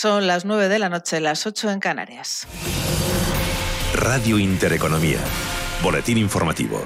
Son las 9 de la noche, las 8 en Canarias. Radio Intereconomía. Boletín informativo.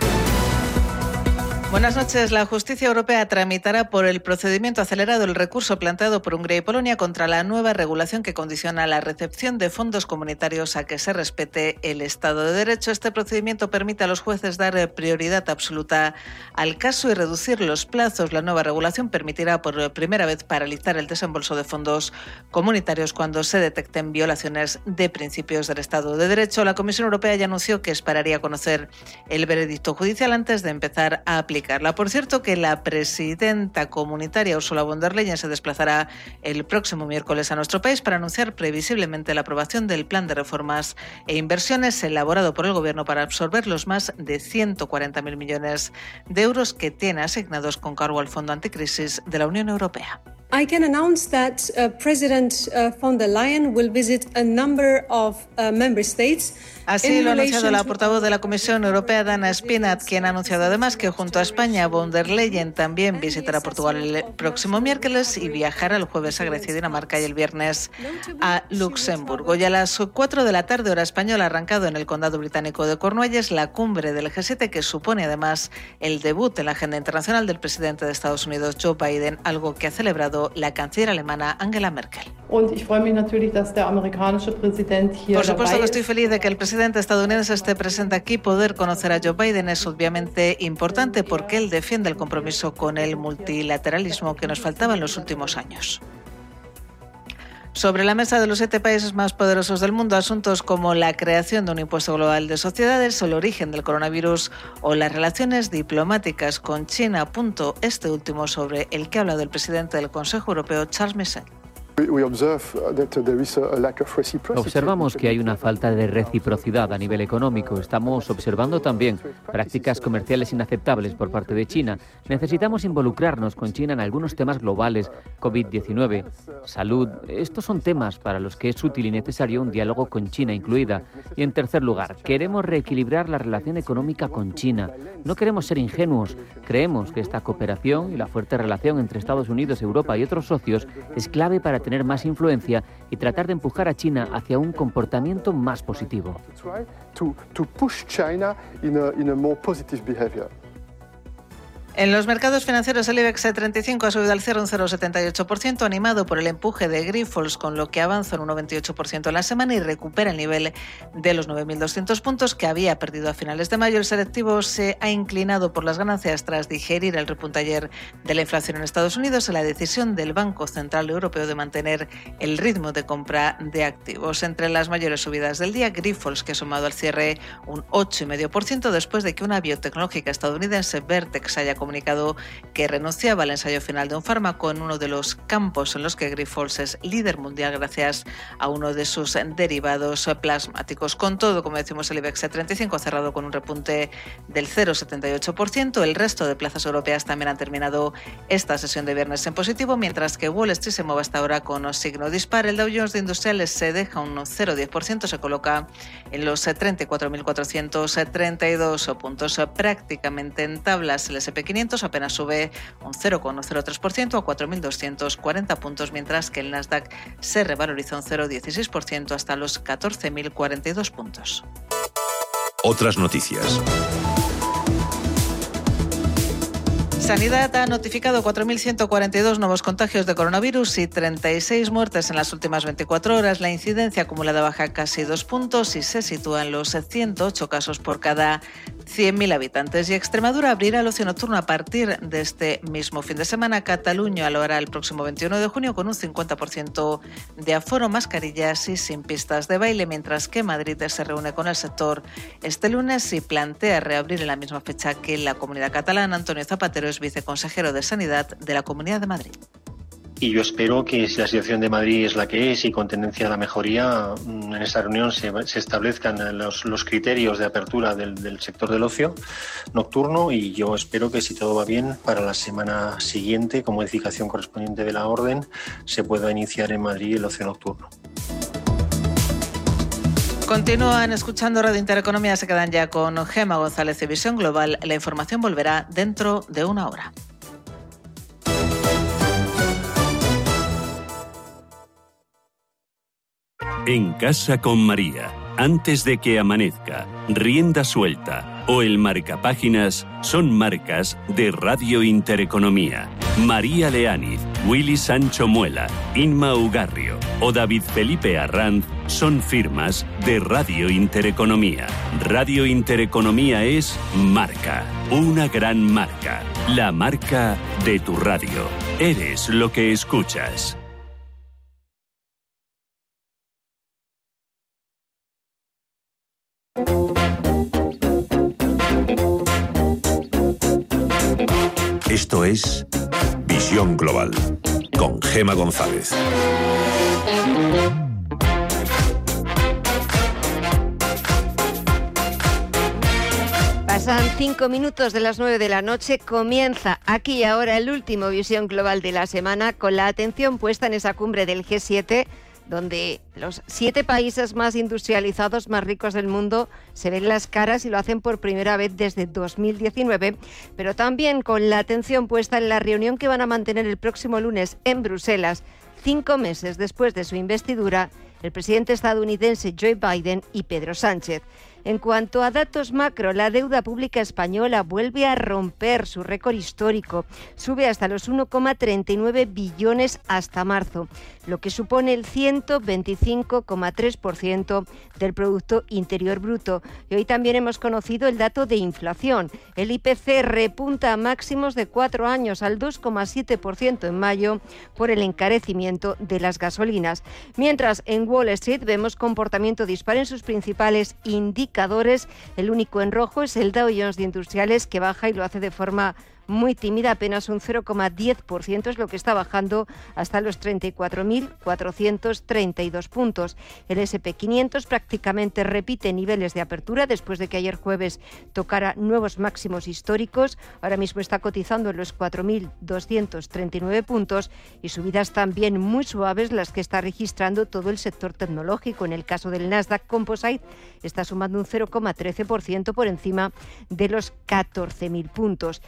Buenas noches. La justicia europea tramitará por el procedimiento acelerado el recurso planteado por Hungría y Polonia contra la nueva regulación que condiciona la recepción de fondos comunitarios a que se respete el Estado de Derecho. Este procedimiento permite a los jueces dar prioridad absoluta al caso y reducir los plazos. La nueva regulación permitirá por primera vez paralizar el desembolso de fondos comunitarios cuando se detecten violaciones de principios del Estado de Derecho. La Comisión Europea ya anunció que esperaría conocer el veredicto judicial antes de empezar a aplicar por cierto, que la presidenta comunitaria Ursula von der Leyen se desplazará el próximo miércoles a nuestro país para anunciar previsiblemente la aprobación del plan de reformas e inversiones elaborado por el Gobierno para absorber los más de 140.000 millones de euros que tiene asignados con cargo al Fondo Anticrisis de la Unión Europea. I can announce that uh, President uh, von der Leyen will visit a number of uh, member states Así lo ha anunciado la portavoz de la Comisión Europea, Dana Spinat, quien ha anunciado además que junto a España, von der Leyen también visitará Portugal el próximo miércoles y viajará el jueves a Grecia y Dinamarca y el viernes a Luxemburgo. Y a las 4 de la tarde, hora española, arrancado en el condado británico de Cornualles la cumbre del G7, que supone además el debut en la agenda internacional del presidente de Estados Unidos, Joe Biden, algo que ha celebrado la canciller alemana Angela Merkel. Por supuesto que estoy feliz de que el presidente presidente estadounidense esté presente aquí, poder conocer a Joe Biden es obviamente importante porque él defiende el compromiso con el multilateralismo que nos faltaba en los últimos años. Sobre la mesa de los siete países más poderosos del mundo, asuntos como la creación de un impuesto global de sociedades, el origen del coronavirus o las relaciones diplomáticas con China, punto este último sobre el que ha hablado el presidente del Consejo Europeo, Charles Michel. Observamos que hay una falta de reciprocidad a nivel económico. Estamos observando también prácticas comerciales inaceptables por parte de China. Necesitamos involucrarnos con China en algunos temas globales, COVID-19, salud. Estos son temas para los que es útil y necesario un diálogo con China incluida. Y en tercer lugar, queremos reequilibrar la relación económica con China. No queremos ser ingenuos. Creemos que esta cooperación y la fuerte relación entre Estados Unidos, Europa y otros socios es clave para tener más influencia y tratar de empujar a China hacia un comportamiento más positivo. En los mercados financieros el IBEX 35 ha subido al 0,078%, animado por el empuje de Grifols, con lo que avanza un 1,28% en la semana y recupera el nivel de los 9.200 puntos que había perdido a finales de mayo. El selectivo se ha inclinado por las ganancias tras digerir el repunte ayer de la inflación en Estados Unidos y la decisión del Banco Central Europeo de mantener el ritmo de compra de activos. Entre las mayores subidas del día, Grifols, que ha sumado al cierre un 8,5% después de que una biotecnológica estadounidense, Vertex, haya comunicado que renunciaba al ensayo final de un fármaco en uno de los campos en los que Grifols es líder mundial gracias a uno de sus derivados plasmáticos. Con todo, como decimos, el IBEX 35 ha cerrado con un repunte del 0,78%. El resto de plazas europeas también han terminado esta sesión de viernes en positivo, mientras que Wall Street se mueve hasta ahora con un signo dispar. El Dow Jones de Industriales se deja un 0,10%, se coloca en los 34.432 puntos prácticamente en tablas. El Apenas sube un 0,03% a 4.240 puntos, mientras que el Nasdaq se revaloriza un 0,16% hasta los 14.042 puntos. Otras noticias. Sanidad ha notificado 4.142 nuevos contagios de coronavirus y 36 muertes en las últimas 24 horas. La incidencia acumulada baja casi dos puntos y se sitúa en los 108 casos por cada 100.000 habitantes. Y Extremadura abrirá el ocio nocturno a partir de este mismo fin de semana. Cataluña lo hará el próximo 21 de junio con un 50% de aforo, mascarillas y sin pistas de baile, mientras que Madrid se reúne con el sector este lunes y plantea reabrir en la misma fecha que la comunidad catalana. Antonio Zapatero es viceconsejero de Sanidad de la Comunidad de Madrid y yo espero que si la situación de Madrid es la que es y con tendencia a la mejoría, mm, en esta reunión se, establezcan los, criterios de apertura del, sector del ocio nocturno y yo espero que si todo va bien, para la semana siguiente, como modificación correspondiente de la orden, se pueda iniciar en Madrid el ocio nocturno. Continúan escuchando Radio Intereconomía, se quedan ya con Gema González de Visión Global. La información volverá dentro de una hora. En casa con María, antes de que amanezca, rienda suelta o el marcapáginas son marcas de Radio Intereconomía. María Leániz, Willy Sancho Muela, Inma Ugarrio o David Felipe Arranz son firmas de Radio Intereconomía. Radio Intereconomía es marca, una gran marca, la marca de tu radio. Eres lo que escuchas. Esto es Visión Global con Gema González. Pasan cinco minutos de las nueve de la noche. Comienza aquí y ahora el último Visión Global de la semana con la atención puesta en esa cumbre del G7 donde los siete países más industrializados, más ricos del mundo, se ven las caras y lo hacen por primera vez desde 2019, pero también con la atención puesta en la reunión que van a mantener el próximo lunes en Bruselas, cinco meses después de su investidura, el presidente estadounidense Joe Biden y Pedro Sánchez. En cuanto a datos macro, la deuda pública española vuelve a romper su récord histórico. Sube hasta los 1,39 billones hasta marzo, lo que supone el 125,3% del Producto Interior Bruto. Y hoy también hemos conocido el dato de inflación. El IPC repunta a máximos de cuatro años al 2,7% en mayo por el encarecimiento de las gasolinas. Mientras en Wall Street vemos comportamiento dispar en sus principales indicadores el único en rojo es el Dow Jones de Industriales que baja y lo hace de forma muy tímida, apenas un 0,10% es lo que está bajando hasta los 34.432 puntos. El SP500 prácticamente repite niveles de apertura después de que ayer jueves tocara nuevos máximos históricos. Ahora mismo está cotizando en los 4.239 puntos y subidas también muy suaves las que está registrando todo el sector tecnológico. En el caso del Nasdaq Composite está sumando un 0,13% por encima de los 14.000 puntos.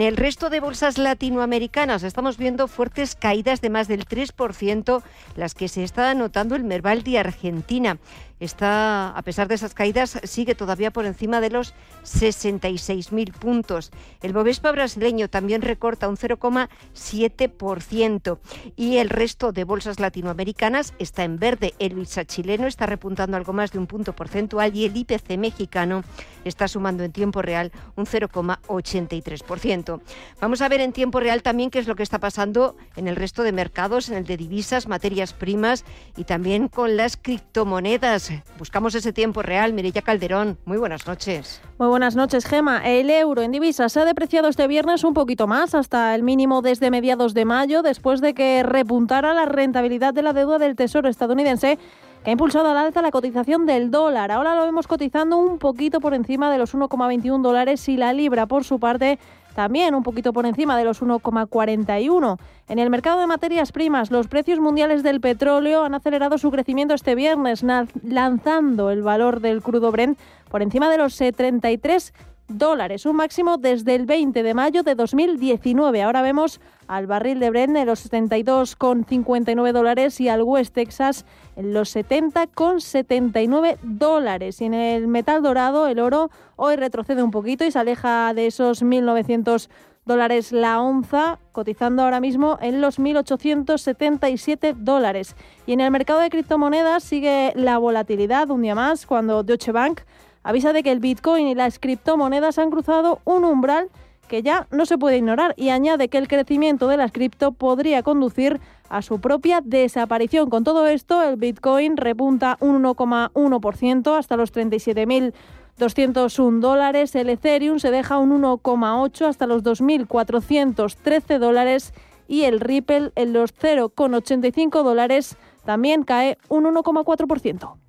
El resto de bolsas latinoamericanas estamos viendo fuertes caídas de más del 3%, las que se está anotando el Merval de Argentina está, a pesar de esas caídas, sigue todavía por encima de los 66.000 puntos. El Bovespa brasileño también recorta un 0,7% y el resto de bolsas latinoamericanas está en verde. El IPSA chileno está repuntando algo más de un punto porcentual y el IPC mexicano está sumando en tiempo real un 0,83%. Vamos a ver en tiempo real también qué es lo que está pasando en el resto de mercados, en el de divisas, materias primas y también con las criptomonedas. Buscamos ese tiempo real. Mirella Calderón, muy buenas noches. Muy buenas noches, Gema. El euro en divisas se ha depreciado este viernes un poquito más, hasta el mínimo desde mediados de mayo, después de que repuntara la rentabilidad de la deuda del Tesoro estadounidense que ha impulsado al alza la cotización del dólar. Ahora lo vemos cotizando un poquito por encima de los 1,21 dólares y la libra, por su parte, también un poquito por encima de los 1,41. En el mercado de materias primas, los precios mundiales del petróleo han acelerado su crecimiento este viernes, lanzando el valor del crudo Brent por encima de los 73 dólares, un máximo desde el 20 de mayo de 2019. Ahora vemos al barril de Brent en los 72,59 dólares y al West Texas en los 70,79 dólares. Y en el metal dorado, el oro hoy retrocede un poquito y se aleja de esos 1.900 dólares la onza, cotizando ahora mismo en los 1.877 dólares. Y en el mercado de criptomonedas sigue la volatilidad un día más cuando Deutsche Bank avisa de que el Bitcoin y las criptomonedas han cruzado un umbral que ya no se puede ignorar y añade que el crecimiento de las cripto podría conducir a su propia desaparición. Con todo esto, el Bitcoin repunta un 1,1% hasta los 37.201 dólares. El Ethereum se deja un 1,8 hasta los 2.413 dólares y el Ripple en los 0,85 dólares también cae un 1,4%.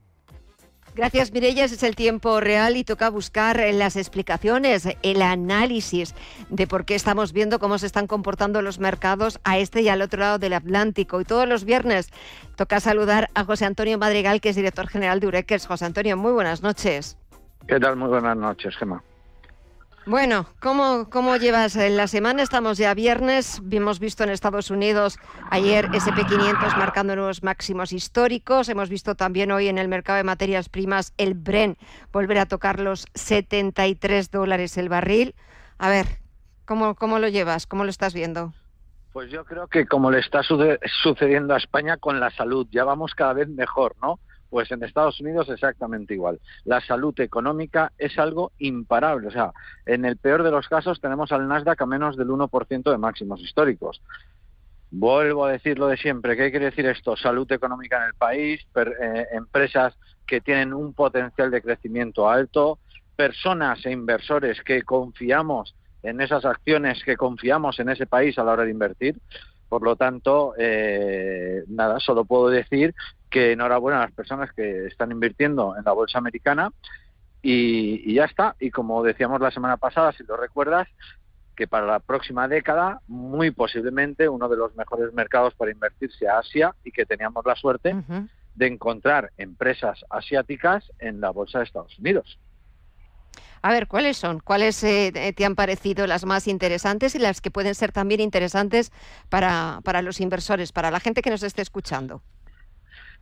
Gracias, Mireya. Ese es el tiempo real y toca buscar las explicaciones, el análisis de por qué estamos viendo cómo se están comportando los mercados a este y al otro lado del Atlántico. Y todos los viernes toca saludar a José Antonio Madrigal, que es director general de Ureques. José Antonio, muy buenas noches. ¿Qué tal? Muy buenas noches, Gemma. Bueno, ¿cómo, ¿cómo llevas la semana? Estamos ya viernes, hemos visto en Estados Unidos ayer SP500 marcando nuevos máximos históricos, hemos visto también hoy en el mercado de materias primas el Bren volver a tocar los 73 dólares el barril. A ver, ¿cómo, cómo lo llevas? ¿Cómo lo estás viendo? Pues yo creo que como le está sucediendo a España con la salud, ya vamos cada vez mejor, ¿no? Pues en Estados Unidos exactamente igual. La salud económica es algo imparable. O sea, en el peor de los casos tenemos al Nasdaq a menos del 1% de máximos históricos. Vuelvo a decir lo de siempre. ¿Qué quiere decir esto? Salud económica en el país, eh, empresas que tienen un potencial de crecimiento alto, personas e inversores que confiamos en esas acciones, que confiamos en ese país a la hora de invertir. Por lo tanto, eh, nada, solo puedo decir que enhorabuena a las personas que están invirtiendo en la bolsa americana y, ya está. Y como decíamos la semana pasada, si lo recuerdas, que para la próxima década, muy posiblemente uno de los mejores mercados para invertir sea Asia y que teníamos la suerte de encontrar empresas asiáticas en la bolsa de Estados Unidos. A ver, ¿cuáles son? ¿Cuáles eh, te han parecido las más interesantes y las que pueden ser también interesantes para, para los inversores, para la gente que nos esté escuchando?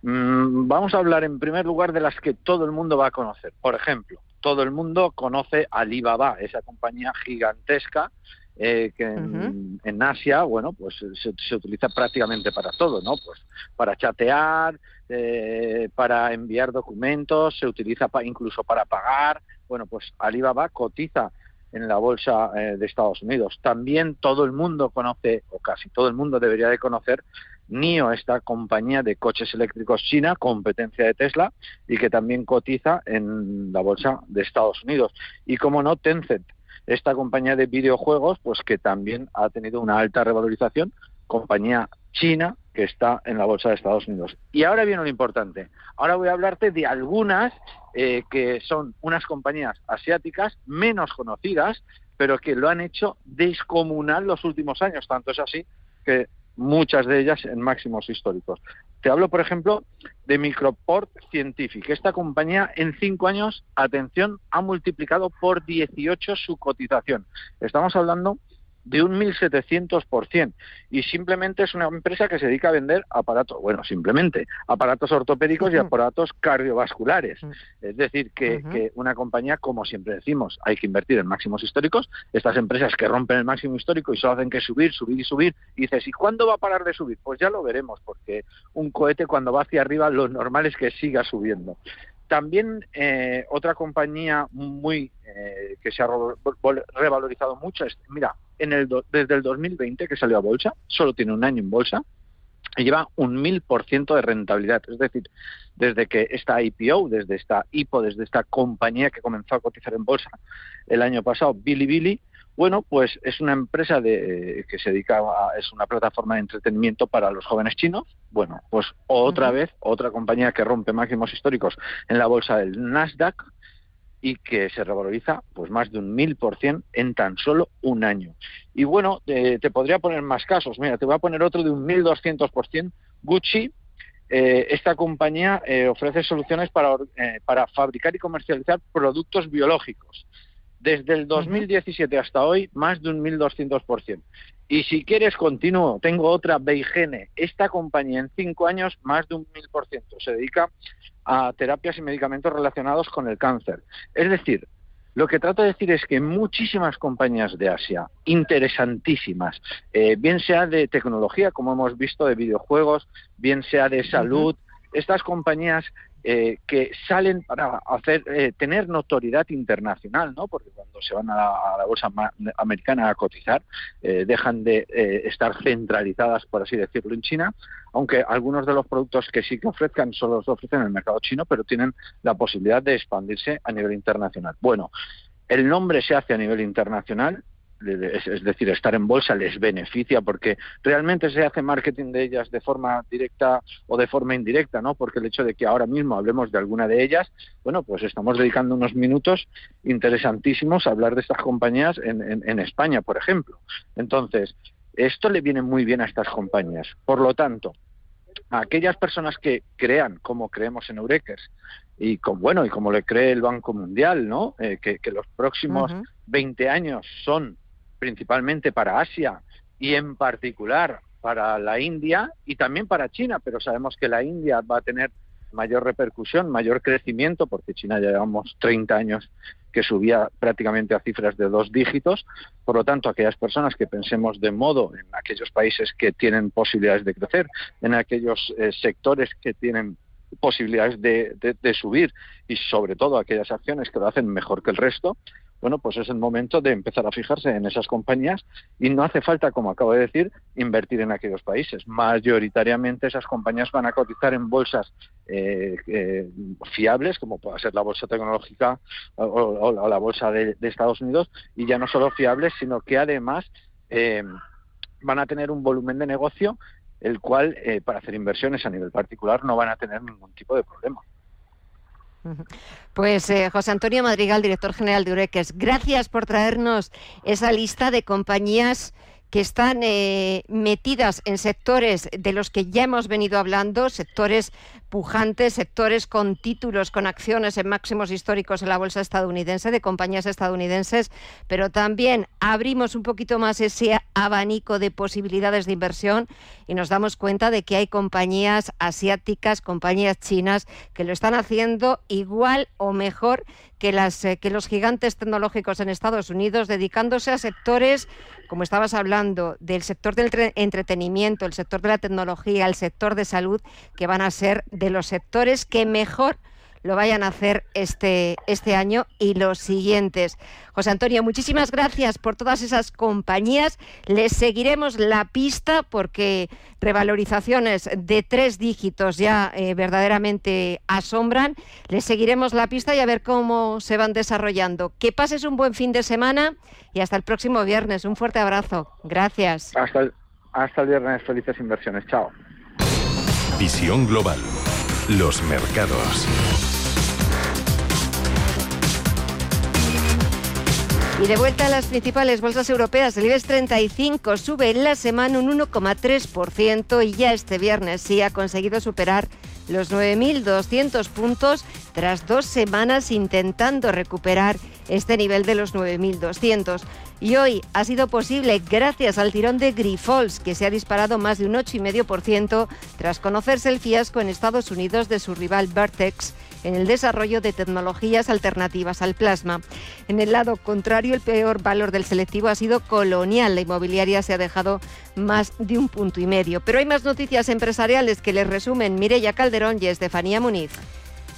Mm, vamos a hablar en primer lugar de las que todo el mundo va a conocer. Por ejemplo, todo el mundo conoce Alibaba, esa compañía gigantesca eh, que en, Asia, bueno, pues se, utiliza prácticamente para todo, ¿no? Pues para chatear, eh, para enviar documentos, se utiliza incluso para pagar. Bueno, pues Alibaba cotiza en la bolsa eh, de Estados Unidos. También todo el mundo conoce, o casi todo el mundo debería de conocer, NIO, esta compañía de coches eléctricos china, competencia de Tesla, y que también cotiza en la bolsa de Estados Unidos. Y como no, Tencent, esta compañía de videojuegos, pues que también ha tenido una alta revalorización, compañía china que está en la bolsa de Estados Unidos. Y ahora viene lo importante. Ahora voy a hablarte de algunas eh, que son unas compañías asiáticas menos conocidas, pero que lo han hecho descomunal los últimos años. Tanto es así que muchas de ellas en máximos históricos. Te hablo, por ejemplo, de Microport Scientific. Esta compañía en cinco años, atención, ha multiplicado por 18 su cotización. Estamos hablando de un 1.700%. Y simplemente es una empresa que se dedica a vender aparatos, bueno, simplemente aparatos ortopédicos y aparatos cardiovasculares. Es decir, que, una compañía, como siempre decimos, hay que invertir en máximos históricos. Estas empresas que rompen el máximo histórico y solo hacen que subir, subir y subir. Y dices, ¿y cuándo va a parar de subir? Pues ya lo veremos, porque un cohete cuando va hacia arriba lo normal es que siga subiendo. También eh, otra compañía muy eh, que se ha revalorizado mucho es, mira, en el desde el 2020 que salió a bolsa, solo tiene un año en bolsa, y lleva un mil por ciento de rentabilidad. Es decir, desde que esta IPO, desde esta IPO, desde esta compañía que comenzó a cotizar en bolsa el año pasado, Bilibili, bueno, pues es una empresa de, que se dedica a, es una plataforma de entretenimiento para los jóvenes chinos. Bueno, pues otra vez, otra compañía que rompe máximos históricos en la bolsa del Nasdaq y que se revaloriza pues más de un mil por cien en tan solo un año. Y bueno, te podría poner más casos. Mira, te voy a poner otro de un mil doscientos por cien. Gucci, eh, esta compañía eh, ofrece soluciones para, eh, para fabricar y comercializar productos biológicos. Desde el 2017 hasta hoy, más de un 1.200%. Y si quieres, continúo. Tengo otra, Beigene. Esta compañía en cinco años, más de un 1.000%. Se dedica a terapias y medicamentos relacionados con el cáncer. Es decir, lo que trato de decir es que muchísimas compañías de Asia, interesantísimas, eh, bien sea de tecnología, como hemos visto, de videojuegos, bien sea de salud, estas compañías eh, que salen para hacer eh, tener notoriedad internacional, ¿no? Porque cuando se van a la, bolsa americana a cotizar, eh, dejan de estar centralizadas, por así decirlo, en China, aunque algunos de los productos que sí que ofrezcan solo los ofrecen en el mercado chino, pero tienen la posibilidad de expandirse a nivel internacional. Bueno, el nombre se hace a nivel internacional es decir, estar en bolsa les beneficia porque realmente se hace marketing de ellas de forma directa o de forma indirecta, ¿no? Porque el hecho de que ahora mismo hablemos de alguna de ellas, bueno, pues estamos dedicando unos minutos interesantísimos a hablar de estas compañías en, en España, por ejemplo. Entonces, esto le viene muy bien a estas compañías. Por lo tanto, a aquellas personas que crean, como creemos en Eurekers, y con, bueno y como le cree el Banco Mundial, ¿no? Eh, que, los próximos 20 años son principalmente para Asia y en particular para la India y también para China, pero sabemos que la India va a tener mayor repercusión, mayor crecimiento, porque China ya llevamos 30 años que subía prácticamente a cifras de dos dígitos. Por lo tanto, aquellas personas que pensemos de modo en aquellos países que tienen posibilidades de crecer, en aquellos eh, sectores que tienen posibilidades de, de, subir y sobre todo aquellas acciones que lo hacen mejor que el resto, bueno, pues es el momento de empezar a fijarse en esas compañías y no hace falta, como acabo de decir, invertir en aquellos países. Mayoritariamente esas compañías van a cotizar en bolsas eh, eh, fiables, como pueda ser la bolsa tecnológica o, la bolsa de, Estados Unidos, y ya no solo fiables, sino que además eh, van a tener un volumen de negocio el cual para hacer inversiones a nivel particular no van a tener ningún tipo de problema. Pues eh, José Antonio Madrigal, director general de Ureques, gracias por traernos esa lista de compañías que están eh, metidas en sectores de los que ya hemos venido hablando, sectores pujantes, sectores con títulos, con acciones en máximos históricos en la bolsa estadounidense, de compañías estadounidenses, pero también abrimos un poquito más ese abanico de posibilidades de inversión y nos damos cuenta de que hay compañías asiáticas, compañías chinas que lo están haciendo igual o mejor que, las, eh, que los gigantes tecnológicos en Estados Unidos, dedicándose a sectores como estabas hablando, del sector del entretenimiento, el sector de la tecnología, el sector de salud, que van a ser de los sectores que mejor lo vayan a hacer este, este año y los siguientes. José Antonio, muchísimas gracias por todas esas compañías. Les seguiremos la pista porque revalorizaciones de tres dígitos ya eh, verdaderamente asombran. Les seguiremos la pista y a ver cómo se van desarrollando. Que pases un buen fin de semana y hasta el próximo viernes. Un fuerte abrazo. Gracias. Hasta hasta el viernes. Felices inversiones. Chao. Visión global. Los mercados. Y de vuelta a las principales bolsas europeas, el IBEX 35 sube en la semana un 1,3% y ya este viernes sí ha conseguido superar los 9.200 puntos tras dos semanas intentando recuperar este nivel de los 9.200. Y hoy ha sido posible gracias al tirón de Grifols, que se ha disparado más de un 8,5% tras conocerse el fiasco en Estados Unidos de su rival Vertex en el desarrollo de tecnologías alternativas al plasma. En el lado contrario, el peor valor del selectivo ha sido Colonial. La inmobiliaria se ha dejado más de un punto y medio. Pero hay más noticias empresariales que les resumen Mireya Calderón y Estefanía Muniz.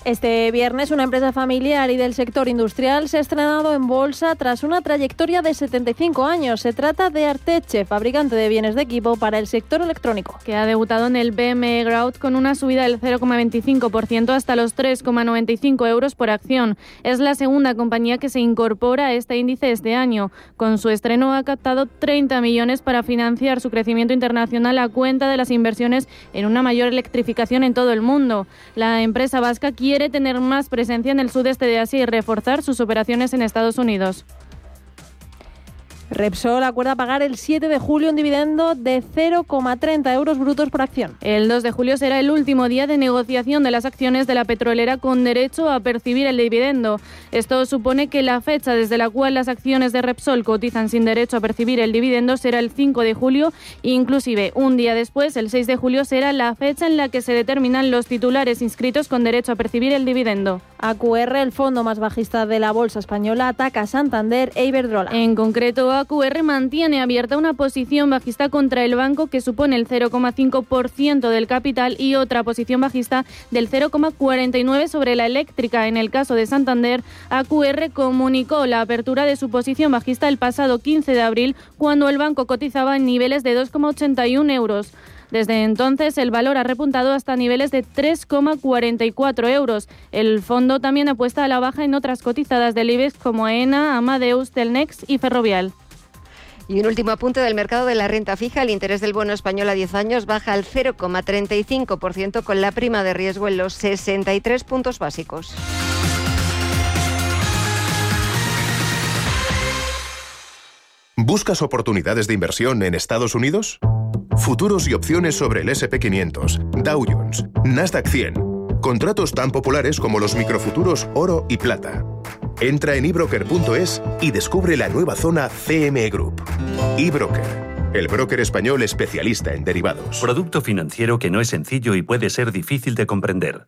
Este viernes una empresa familiar y del sector industrial se ha estrenado en bolsa tras una trayectoria de 75 años. Se trata de Arteche, fabricante de bienes de equipo para el sector electrónico. Que ha debutado en el BME Growth con una subida del 0,25% hasta los 3,95 euros por acción. Es la segunda compañía que se incorpora a este índice este año. Con su estreno ha captado 30 millones para financiar su crecimiento internacional a cuenta de las inversiones en una mayor electrificación en todo el mundo. La empresa vasca quiere quiere tener más presencia en el sudeste de Asia y reforzar sus operaciones en Estados Unidos. Repsol acuerda pagar el 7 de julio un dividendo de 0,30 euros brutos por acción. El 2 de julio será el último día de negociación de las acciones de la petrolera con derecho a percibir el dividendo. Esto supone que la fecha desde la cual las acciones de Repsol cotizan sin derecho a percibir el dividendo será el 5 de julio inclusive un día después, el 6 de julio, será la fecha en la que se determinan los titulares inscritos con derecho a percibir el dividendo. AQR, el fondo más bajista de la bolsa española, ataca a Santander e Iberdrola. En concreto, AQR mantiene abierta una posición bajista contra el banco que supone el 0,5% del capital y otra posición bajista del 0,49% sobre la eléctrica. En el caso de Santander, AQR comunicó la apertura de su posición bajista el pasado 15 de abril cuando el banco cotizaba en niveles de 2,81 euros. Desde entonces, el valor ha repuntado hasta niveles de 3,44 euros. El fondo también apuesta a la baja en otras cotizadas del IBEX como ENA, Amadeus, Telnex y Ferrovial. Y un último apunte del mercado de la renta fija. El interés del bono español a 10 años baja al 0,35% con la prima de riesgo en los 63 puntos básicos. ¿Buscas oportunidades de inversión en Estados Unidos? Futuros y opciones sobre el SP500, Dow Jones, Nasdaq 100 Contratos tan populares como los microfuturos oro y plata. Entra en ebroker.es y descubre la nueva zona CME Group. eBroker, el broker español especialista en derivados. Producto financiero que no es sencillo y puede ser difícil de comprender.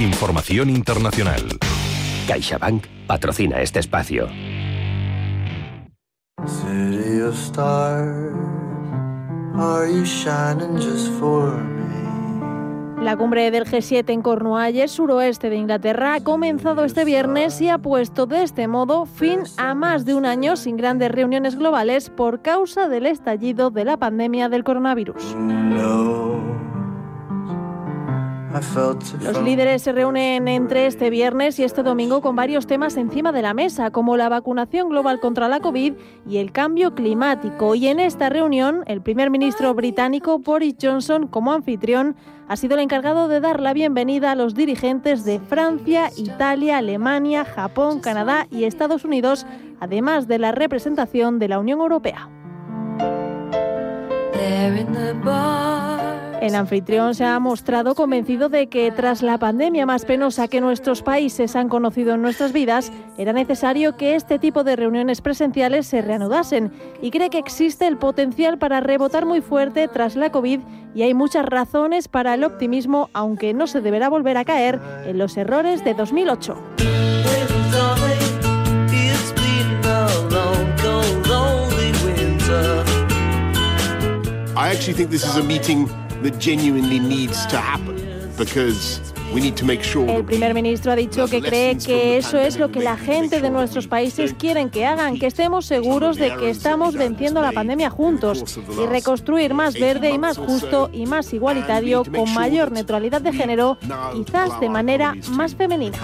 Información internacional. CaixaBank patrocina este espacio. City of stars, are you shining just for me? La cumbre del G7 en Cornualles, suroeste de Inglaterra, ha comenzado este viernes y ha puesto de este modo fin a más de un año sin grandes reuniones globales por causa del estallido de la pandemia del coronavirus. Los líderes se reúnen entre este viernes y este domingo con varios temas encima de la mesa, como la vacunación global contra la COVID y el cambio climático. Y en esta reunión, el primer ministro británico Boris Johnson, como anfitrión, ha sido el encargado de dar la bienvenida a los dirigentes de Francia, Italia, Alemania, Japón, Canadá y Estados Unidos, además de la representación de la Unión Europea. El anfitrión se ha mostrado convencido de que tras la pandemia más penosa que nuestros países han conocido en nuestras vidas, era necesario que este tipo de reuniones presenciales se reanudasen y cree que existe el potencial para rebotar muy fuerte tras la COVID y hay muchas razones para el optimismo, aunque no se deberá volver a caer en los errores de 2008. I actually think this is a meeting that genuinely needs to happen because we need to make sure El primer ministro ha dicho que cree que eso es lo que la gente de nuestros países quieren que hagan, que estemos seguros de que estamos venciendo la pandemia juntos y reconstruir más verde y más justo y más igualitario con mayor neutralidad de género, quizás de manera más femenina.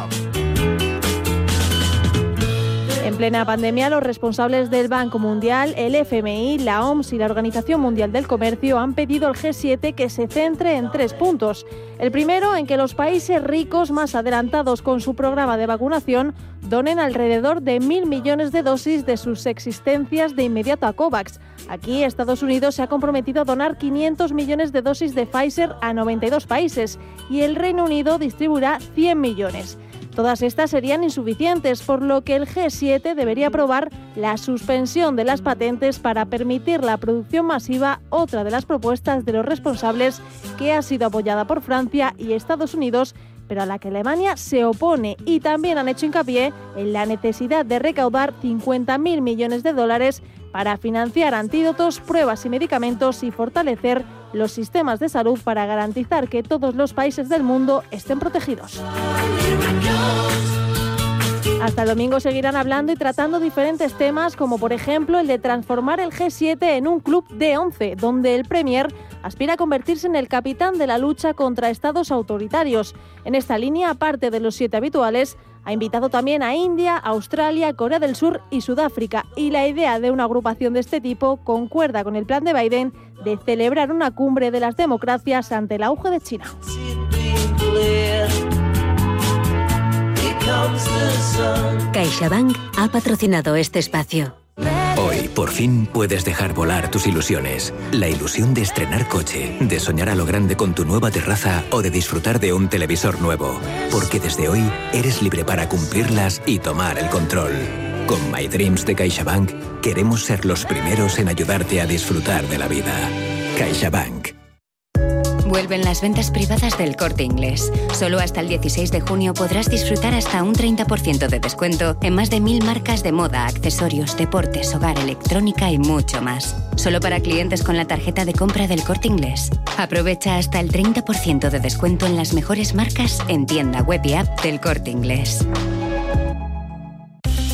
En plena pandemia, los responsables del Banco Mundial, el FMI, la OMS y la Organización Mundial del Comercio han pedido al G7 que se centre en tres puntos. El primero, en que los países ricos más adelantados con su programa de vacunación donen alrededor de mil millones de dosis de sus existencias de inmediato a COVAX. Aquí, Estados Unidos se ha comprometido a donar 500 millones de dosis de Pfizer a 92 países y el Reino Unido distribuirá 100 millones. Todas estas serían insuficientes, por lo que el G7 debería aprobar la suspensión de las patentes para permitir la producción masiva, otra de las propuestas de los responsables que ha sido apoyada por Francia y Estados Unidos pero a la que Alemania se opone. Y también han hecho hincapié en la necesidad de recaudar 50.000 millones de dólares para financiar antídotos, pruebas y medicamentos y fortalecer los sistemas de salud para garantizar que todos los países del mundo estén protegidos. Hasta el domingo seguirán hablando y tratando diferentes temas, como por ejemplo el de transformar el G7 en un club de 11, donde el Premier aspira a convertirse en el capitán de la lucha contra estados autoritarios. En esta línea, aparte de los siete habituales, ha invitado también a India, Australia, Corea del Sur y Sudáfrica. Y la idea de una agrupación de este tipo concuerda con el plan de Biden de celebrar una cumbre de las democracias ante el auge de China. CaixaBank ha patrocinado este espacio. Hoy, por fin, puedes dejar volar tus ilusiones. La ilusión de estrenar coche, de soñar a lo grande con tu nueva terraza o de disfrutar de un televisor nuevo. Porque desde hoy eres libre para cumplirlas y tomar el control. Con My Dreams de CaixaBank queremos ser los primeros en ayudarte a disfrutar de la vida. CaixaBank. Vuelven las ventas privadas del corte inglés. Solo hasta el 16 de junio podrás disfrutar hasta un 30% de descuento en más de mil marcas de moda, accesorios, deportes, hogar, electrónica y mucho más. Solo para clientes con la tarjeta de compra del corte inglés. Aprovecha hasta el 30% de descuento en las mejores marcas en tienda web y app del corte inglés.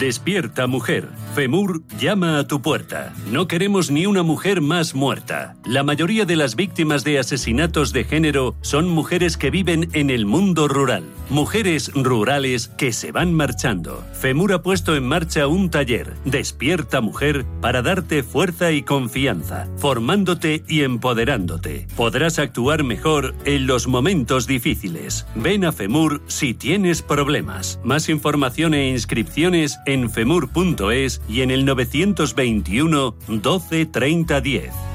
Despierta mujer. FEMUR llama a tu puerta. No queremos ni una mujer más muerta. La mayoría de las víctimas de asesinatos de género son mujeres que viven en el mundo rural. Mujeres rurales que se van marchando. FEMUR ha puesto en marcha un taller, Despierta Mujer, para darte fuerza y confianza, formándote y empoderándote. Podrás actuar mejor en los momentos difíciles. Ven a FEMUR si tienes problemas. Más información e inscripciones en femur.es y en el 921 12 30 10.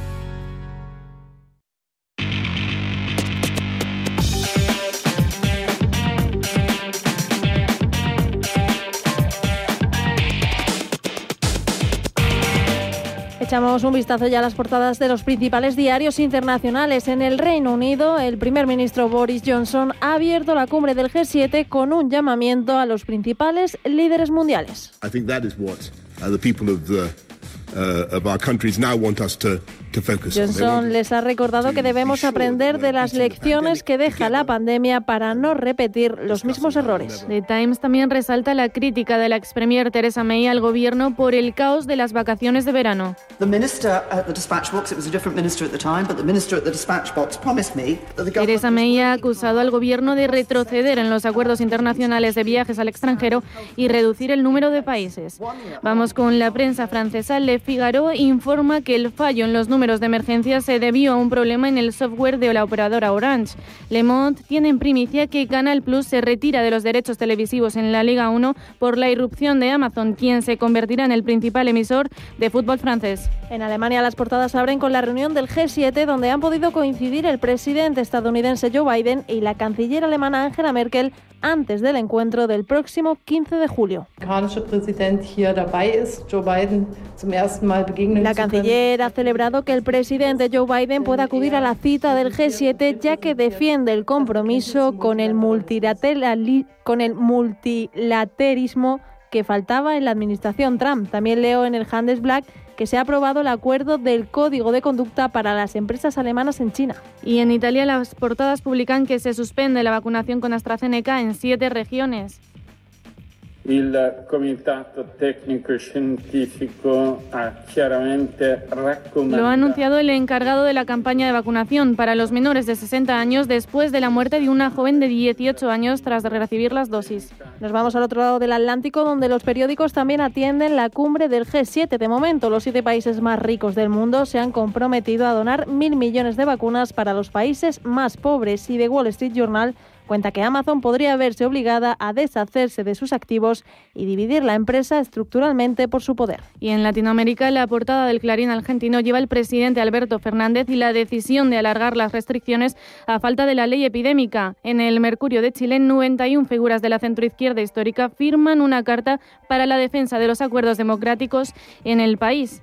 Echamos un vistazo ya a las portadas de los principales diarios internacionales. En el Reino Unido, el primer ministro Boris Johnson ha abierto la cumbre del G7 con un llamamiento a los principales líderes mundiales. I think that is what uh, the Johnson les ha recordado que debemos aprender de las lecciones que deja la pandemia para no repetir los mismos errores. The Times también resalta la crítica de la ex premier Theresa May al gobierno por el caos de las vacaciones de verano. Theresa May ha acusado al gobierno de retroceder en los acuerdos internacionales de viajes al extranjero y reducir el número de países. Vamos con la prensa francesa. Le Figaro informa que el fallo en los números de emergencia se debió a un problema en el software de la operadora Orange. Le Monde tiene en primicia que Canal Plus se retira de los derechos televisivos en la Liga 1 por la irrupción de Amazon, quien se convertirá en el principal emisor de fútbol francés. En Alemania las portadas abren con la reunión del G7 donde han podido coincidir el presidente estadounidense Joe Biden y la canciller alemana Angela Merkel antes del encuentro del próximo 15 de julio. amerikanische La canciller ha celebrado que el presidente Joe Biden pueda acudir a la cita del G7 ya que defiende el compromiso con el, con el multilaterismo que faltaba en la administración Trump. También leo en el Handelsblatt que se ha aprobado el acuerdo del Código de Conducta para las empresas alemanas en China. Y en Italia las portadas publican que se suspende la vacunación con AstraZeneca en siete regiones. Il Comitato Tecnico Scientifico ha chiaramente raccomandato Lo ha anunciado el encargado de la campaña de vacunación para los menores de 60 años después de la muerte de una joven de 18 años tras recibir las dosis. Nos vamos al otro lado del Atlántico, donde los periódicos también atienden la cumbre del G7. De momento, los siete países más ricos del mundo se han comprometido a donar mil millones de vacunas para los países más pobres. Y The Wall Street Journal cuenta que Amazon podría verse obligada a deshacerse de sus activos y dividir la empresa estructuralmente por su poder. Y en Latinoamérica, la portada del Clarín argentino lleva el presidente Alberto Fernández y la decisión de alargar las restricciones a falta de la ley epidémica. En el Mercurio de Chile, 91 figuras de la centroizquierda histórica firman una carta para la defensa de los acuerdos democráticos en el país.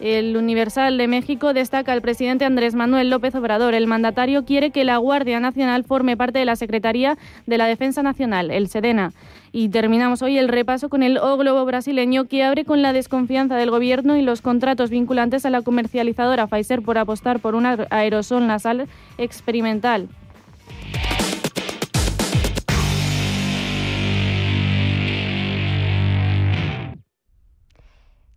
El Universal de México destaca al presidente Andrés Manuel López Obrador. El mandatario quiere que la Guardia Nacional forme parte de la Secretaría de la Defensa Nacional, el SEDENA. Y terminamos hoy el repaso con el O Globo brasileño que abre con la desconfianza del gobierno y los contratos vinculantes a la comercializadora Pfizer por apostar por un aerosol nasal experimental.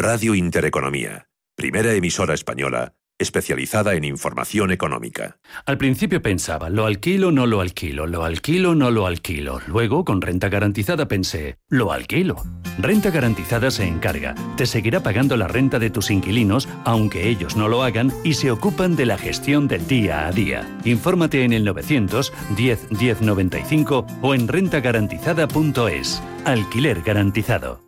Radio Intereconomía, primera emisora española especializada en información económica. Al principio pensaba, lo alquilo, no lo alquilo, lo alquilo, no lo alquilo. Luego, con renta garantizada pensé, lo alquilo. Renta garantizada se encarga, te seguirá pagando la renta de tus inquilinos, aunque ellos no lo hagan, y se ocupan de la gestión del día a día. Infórmate en el 900 10 10 95 o en rentagarantizada.es. Alquiler garantizado.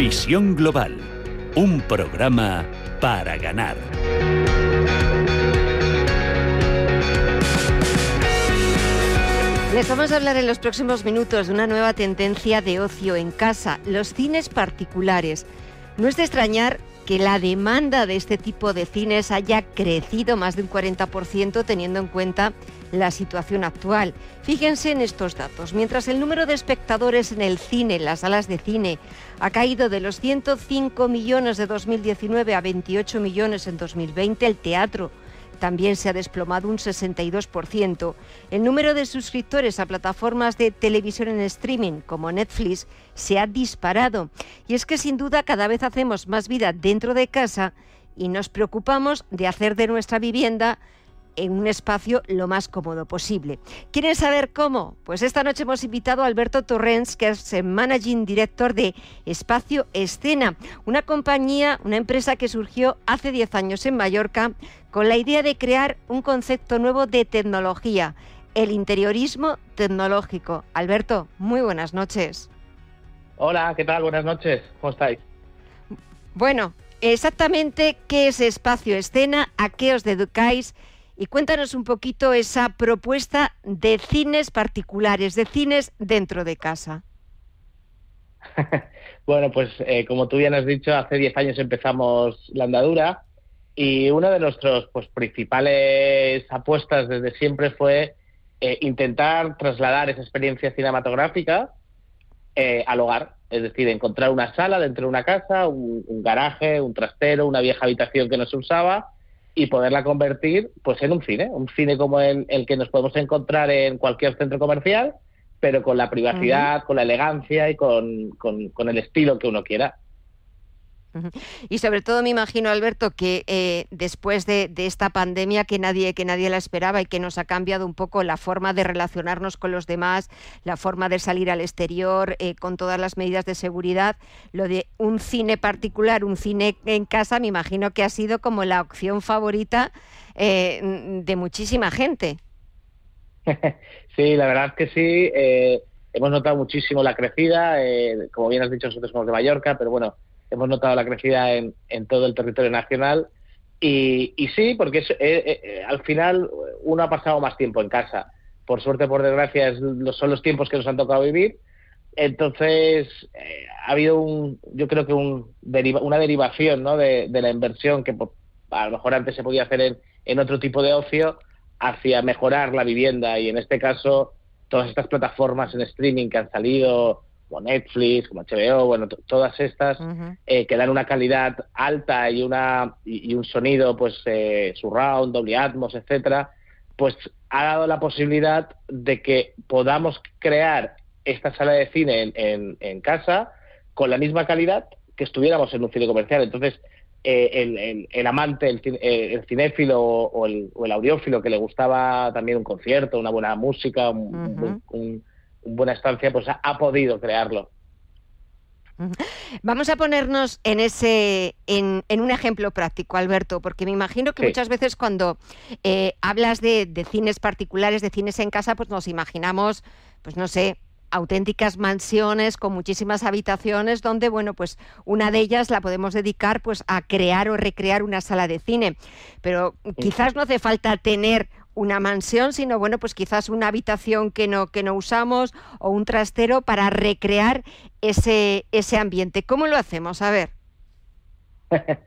Visión Global, un programa para ganar. Les vamos a hablar en los próximos minutos de una nueva tendencia de ocio en casa, los cines particulares. No es de extrañar que la demanda de este tipo de cines haya crecido más de un 40% teniendo en cuenta la situación actual. Fíjense en estos datos. Mientras el número de espectadores en el cine, en las salas de cine, ha caído de los 105 millones de 2019 a 28 millones en 2020, el teatro también se ha desplomado un 62%. El número de suscriptores a plataformas de televisión en streaming como Netflix se ha disparado. Y es que sin duda cada vez hacemos más vida dentro de casa y nos preocupamos de hacer de nuestra vivienda en un espacio lo más cómodo posible. ¿Quieren saber cómo? Pues esta noche hemos invitado a Alberto Torrens, que es el Managing Director de Espacio Escena, una compañía, una empresa que surgió hace 10 años en Mallorca con la idea de crear un concepto nuevo de tecnología, el interiorismo tecnológico. Alberto, muy buenas noches. Hola, ¿qué tal? Buenas noches. ¿Cómo estáis? Bueno, exactamente qué es Espacio Escena, a qué os dedicáis y cuéntanos un poquito esa propuesta de cines particulares, de cines dentro de casa. bueno, pues eh, como tú bien has dicho, hace 10 años empezamos la andadura y una de nuestras pues, principales apuestas desde siempre fue eh, intentar trasladar esa experiencia cinematográfica eh, al hogar, es decir, encontrar una sala dentro de una casa, un, un garaje, un trastero, una vieja habitación que no se usaba y poderla convertir pues en un cine, un cine como el, el, que nos podemos encontrar en cualquier centro comercial, pero con la privacidad, con la elegancia y con, con, con el estilo que uno quiera. Y sobre todo me imagino, Alberto, que eh, después de, esta pandemia que nadie, que nadie la esperaba y que nos ha cambiado un poco la forma de relacionarnos con los demás, la forma de salir al exterior, eh, con todas las medidas de seguridad, lo de un cine particular, un cine en casa, me imagino que ha sido como la opción favorita eh, de muchísima gente. Sí, la verdad es que sí. Eh, hemos notado muchísimo la crecida. como bien has dicho, nosotros somos de Mallorca, pero bueno, hemos notado la crecida en, en todo el territorio nacional. Y, y sí, porque es, eh, eh, al final uno ha pasado más tiempo en casa. Por suerte, por desgracia, es, son los tiempos que nos han tocado vivir, Entonces, eh, ha habido un, yo creo que un una derivación ¿no? de, la inversión que a lo mejor antes se podía hacer en, en otro tipo de ocio hacia mejorar la vivienda y en este caso todas estas plataformas en streaming que han salido, como Netflix, como HBO, bueno, todas estas eh, que dan una calidad alta y una y, un sonido pues eh, surround, doble atmos, etcétera, pues ha dado la posibilidad de que podamos crear esta sala de cine en, en, casa con la misma calidad que estuviéramos en un cine comercial. Entonces, eh, el, amante, el, el cinéfilo o el, audiófilo que le gustaba también un concierto, una buena música, una buena estancia, pues ha, podido crearlo. Vamos a ponernos en ese, en, un ejemplo práctico, Alberto, porque me imagino que muchas veces cuando eh, hablas de, de, cines particulares, de cines en casa, pues nos imaginamos, pues no sé, auténticas mansiones con muchísimas habitaciones donde, bueno, pues una de ellas la podemos dedicar pues a crear o recrear una sala de cine. Pero quizás no hace falta tener una mansión, sino bueno, pues quizás una habitación que no, que no usamos o un trastero para recrear ese, ese ambiente. ¿Cómo lo hacemos? A ver.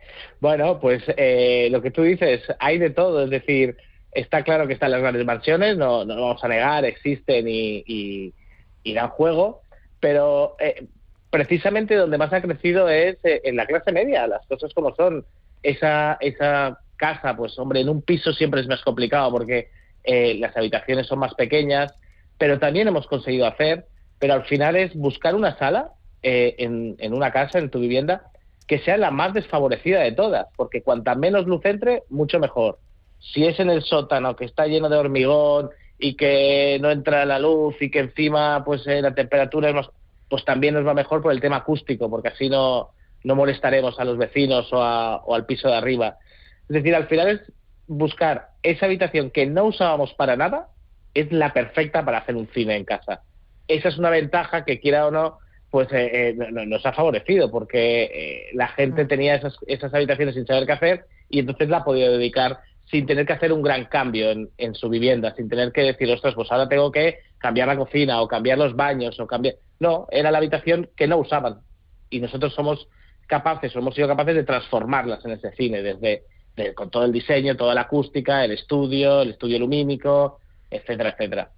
bueno, pues eh, lo que tú dices, hay de todo, es decir, está claro que están las grandes mansiones, no, no vamos a negar, existen y y dan juego, pero eh, precisamente donde más ha crecido es eh, en la clase media, las cosas como son. Esa, esa casa, pues hombre, en un piso siempre es más complicado porque eh, las habitaciones son más pequeñas, pero también hemos conseguido hacer, pero al final es buscar una sala en, en una casa, en tu vivienda, que sea la más desfavorecida de todas, porque cuanta menos luz entre, mucho mejor. Si es en el sótano, que está lleno de hormigón y que no entra la luz y que encima pues eh, la temperatura pues también nos va mejor por el tema acústico, porque así no, no molestaremos a los vecinos o, o al piso de arriba. Es decir, al final es buscar esa habitación que no usábamos para nada, es la perfecta para hacer un cine en casa. Esa es una ventaja que quiera o no, pues eh, eh, nos ha favorecido, porque la gente mm. tenía esas, esas habitaciones sin saber qué hacer y entonces la ha podido dedicar sin tener que hacer un gran cambio en, su vivienda, sin tener que decir, ostras, pues ahora tengo que cambiar la cocina o cambiar los baños o cambiar... No, era la habitación que no usaban. Y nosotros somos capaces, o hemos sido capaces de transformarlas en ese cine, desde con todo el diseño, toda la acústica, el estudio, el estudio lumínico, etcétera, etcétera.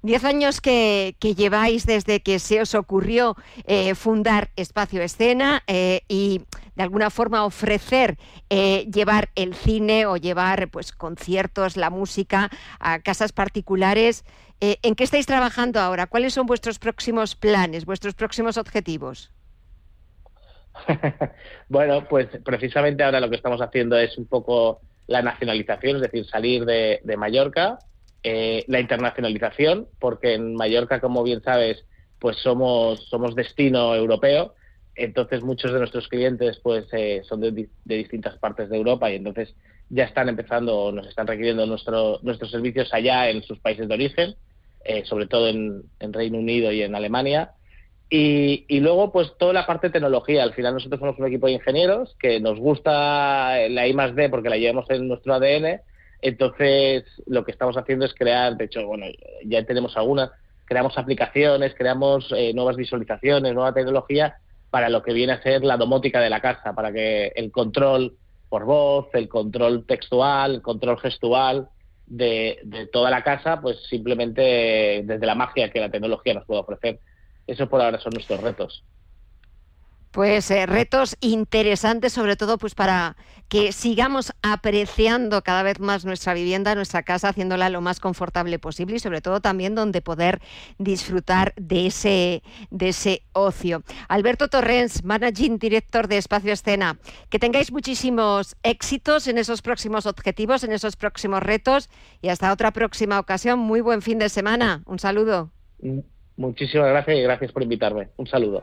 Diez años que, lleváis desde que se os ocurrió eh, fundar Espacio Escena eh, y de alguna forma ofrecer eh, llevar el cine o llevar pues conciertos, la música a casas particulares. ¿En qué estáis trabajando ahora? ¿Cuáles son vuestros próximos planes, vuestros próximos objetivos? bueno, pues precisamente ahora lo que estamos haciendo es un poco la nacionalización, es decir, salir de Mallorca eh, la internacionalización, porque en Mallorca, como bien sabes, pues somos, somos destino europeo, entonces muchos de nuestros clientes pues eh, son de, distintas partes de Europa y entonces ya están empezando, nos están requiriendo nuestro, nuestros servicios allá en sus países de origen, eh, sobre todo en, Reino Unido y en Alemania. Y, y, luego, pues toda la parte de tecnología. Al final nosotros somos un equipo de ingenieros que nos gusta la I D porque la llevamos en nuestro ADN entonces, lo que estamos haciendo es crear, de hecho, bueno, ya tenemos algunas, creamos aplicaciones, creamos eh, nuevas visualizaciones, nueva tecnología para lo que viene a ser la domótica de la casa, para que el control por voz, el control textual, el control gestual de, de toda la casa, pues simplemente desde la magia que la tecnología nos puede ofrecer. Eso por ahora son nuestros retos. Pues eh, retos interesantes, sobre todo pues para que sigamos apreciando cada vez más nuestra vivienda, nuestra casa, haciéndola lo más confortable posible y sobre todo también donde poder disfrutar de ese, de ese ocio. Alberto Torrens, Managing Director de Espacio Escena, que tengáis muchísimos éxitos en esos próximos objetivos, en esos próximos retos y hasta otra próxima ocasión. Muy buen fin de semana. Un saludo. Muchísimas gracias y gracias por invitarme. Un saludo.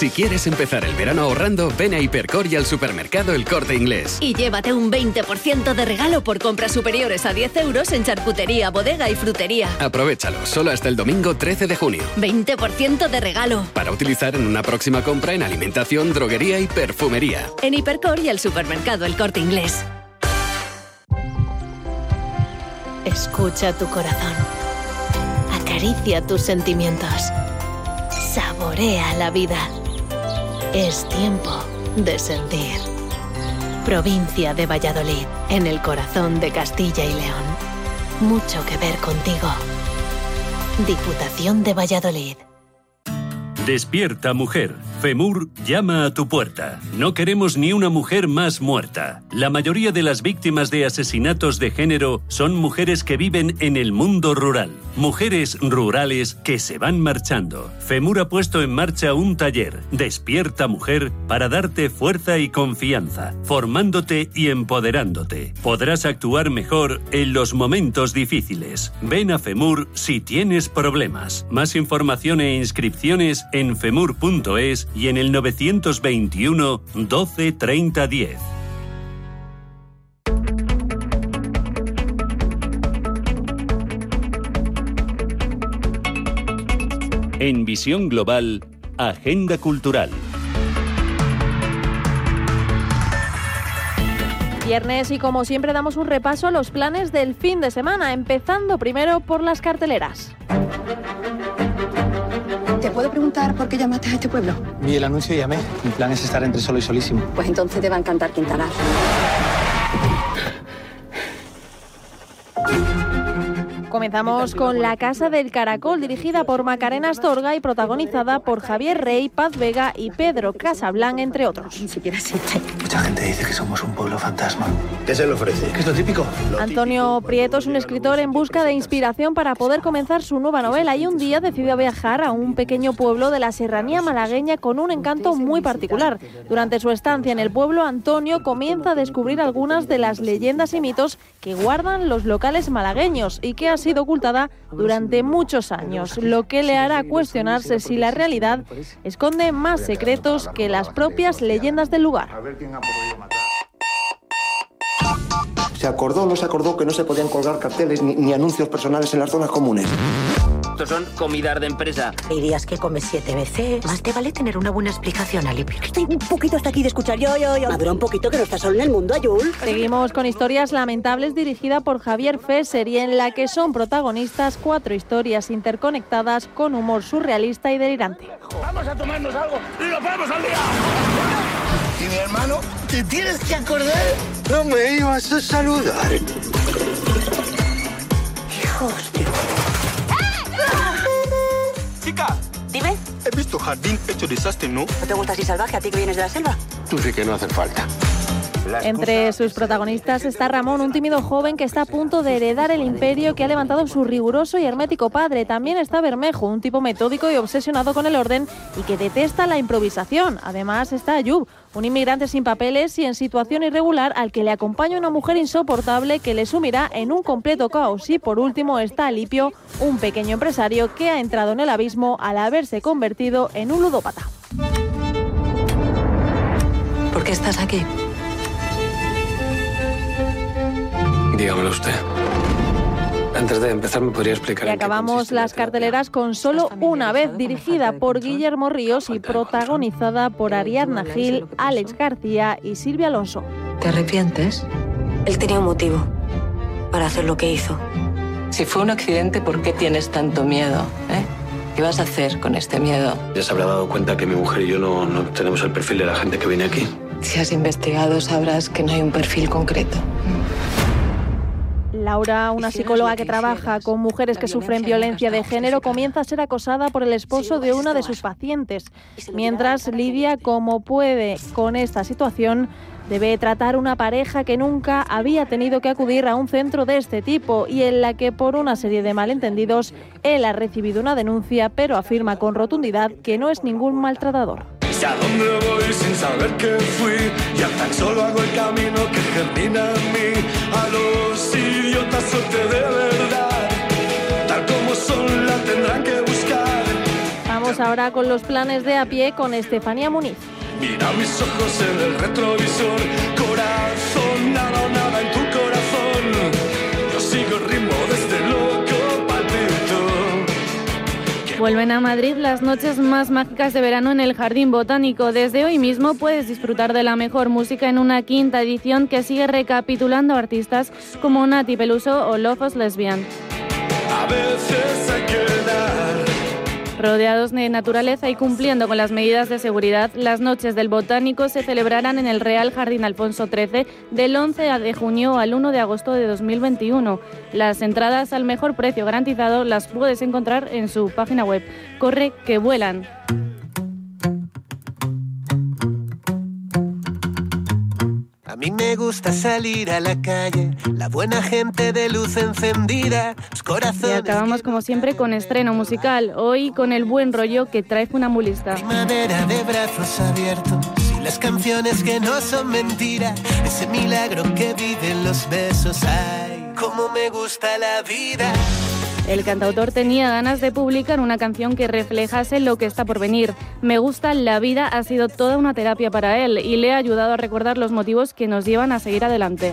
Si quieres empezar el verano ahorrando, ven a Hipercor y al supermercado El Corte Inglés. Y llévate un 20% de regalo por compras superiores a 10 euros en charcutería, bodega y frutería. Aprovechalo, solo hasta el domingo 13 de junio. 20% de regalo. Para utilizar en una próxima compra en alimentación, droguería y perfumería. En Hipercor y el supermercado El Corte Inglés. Escucha tu corazón. Acaricia tus sentimientos. Saborea la vida. Es tiempo de sentir. Provincia de Valladolid, en el corazón de Castilla y León. Mucho que ver contigo. Diputación de Valladolid. Despierta mujer. FEMUR llama a tu puerta. No queremos ni una mujer más muerta. La mayoría de las víctimas de asesinatos de género son mujeres que viven en el mundo rural. Mujeres rurales que se van marchando. FEMUR ha puesto en marcha un taller, Despierta Mujer, para darte fuerza y confianza, formándote y empoderándote. Podrás actuar mejor en los momentos difíciles. Ven a FEMUR si tienes problemas. Más información e inscripciones en femur.es y en el 921 12 30 10. En Visión Global, Agenda Cultural. Viernes y como siempre damos un repaso a los planes del fin de semana, empezando primero por las carteleras. ¿Te puedo preguntar por qué llamaste a este pueblo? Vi el anuncio y llamé. Mi plan es estar entre solo y solísimo. Pues entonces te va a encantar Quintanar. Comenzamos con La Casa del Caracol, dirigida por Macarena Astorga y protagonizada por Javier Rey, Paz Vega y Pedro Casablan, entre otros. Ni siquiera existe. Mucha gente dice que somos un pueblo fantasma. ¿Qué se le ofrece? ¿Qué es lo típico? Antonio Prieto es un escritor en busca de inspiración para poder comenzar su nueva novela y un día decidió viajar a un pequeño pueblo de la serranía malagueña con un encanto muy particular. Durante su estancia en el pueblo, Antonio comienza a descubrir algunas de las leyendas y mitos que guardan los locales malagueños y que ha sido ocultada durante muchos años, lo que le hará cuestionarse si la realidad esconde más secretos que las propias leyendas del lugar. Se acordó o no se acordó que no se podían colgar carteles ni, ni anuncios personales en las zonas comunes. Estos son comidas de empresa. Dirías que comes siete veces. Más te vale tener una buena explicación, Alipio. Estoy un poquito hasta aquí de escuchar yo, yo, yo. Madura un poquito que no estás solo en el mundo, Ayul. Seguimos con Historias Lamentables dirigida por Javier Fesser y en la que son protagonistas cuatro historias interconectadas con humor surrealista y delirante. Vamos a tomarnos algo y lo ponemos al día. Y mi hermano, ¿te tienes que acordar? No me ibas a saludar. Hijos de... Chica, Dime, he visto jardín hecho desastre, ¿no? ¿no te gusta así salvaje a ti que vienes de la selva? Tú sí que no hace falta. Entre sus protagonistas está Ramón, un tímido joven que está a punto de heredar el imperio que ha levantado su riguroso y hermético padre. También está Bermejo, un tipo metódico y obsesionado con el orden y que detesta la improvisación. Además está Ayub, un inmigrante sin papeles y en situación irregular al que le acompaña una mujer insoportable que le sumirá en un completo caos. Y por último está Alipio, un pequeño empresario que ha entrado en el abismo al haberse convertido en un ludópata. ¿Por qué estás aquí? Dígamelo usted. Antes de empezar, ¿me podría explicar? Y acabamos las carteleras con solo una vez, dirigida por Guillermo Ríos y protagonizada por Ariadna Gil, Alex García y Silvia Alonso. ¿Te arrepientes? Él tenía un motivo para hacer lo que hizo. Si fue un accidente, ¿por qué tienes tanto miedo? eh? ¿Qué vas a hacer con este miedo? Ya se habrá dado cuenta que mi mujer y yo no, no tenemos el perfil de la gente que viene aquí. Si has investigado, sabrás que no hay un perfil concreto. Laura, una psicóloga que trabaja con mujeres que sufren violencia de género, comienza a ser acosada por el esposo de una de sus pacientes. Mientras lidia como puede con esta situación, debe tratar una pareja que nunca había tenido que acudir a un centro de este tipo y en la que por una serie de malentendidos él ha recibido una denuncia, pero afirma con rotundidad que no es ningún maltratador. A dónde voy sin saber que fui, ya tan solo hago el camino que germina en mí. A los idiotas suerte de verdad, tal como son la tendrán que buscar. Vamos ahora con los planes de a pie con Estefanía Muniz. Mira mis ojos en el retrovisor, corazón, nada nada en tu corazón. Yo sigo el ritmo de este loco palpito. Vuelven a Madrid las noches más mágicas de verano en el Jardín Botánico. Desde hoy mismo puedes disfrutar de la mejor música en una quinta edición que sigue recapitulando artistas como Nati Peluso o Lofos Lesbian. Rodeados de naturaleza y cumpliendo con las medidas de seguridad, las noches del Botánico se celebrarán en el Real Jardín Alfonso XIII del 11 de junio al 1 de agosto de 2021. Las entradas al mejor precio garantizado las puedes encontrar en su página web. Corre que vuelan. Mí me gusta salir a la calle, la buena gente de luz encendida, los Y corazones. acabamos como siempre con estreno musical, hoy con el buen rollo que trae Funambulista. Madera de brazos abiertos y las canciones que no son mentira, ese milagro que viven los besos. Ay, cómo me gusta la vida. El cantautor tenía ganas de publicar una canción que reflejase lo que está por venir. Me gusta la vida ha sido toda una terapia para él y le ha ayudado a recordar los motivos que nos llevan a seguir adelante.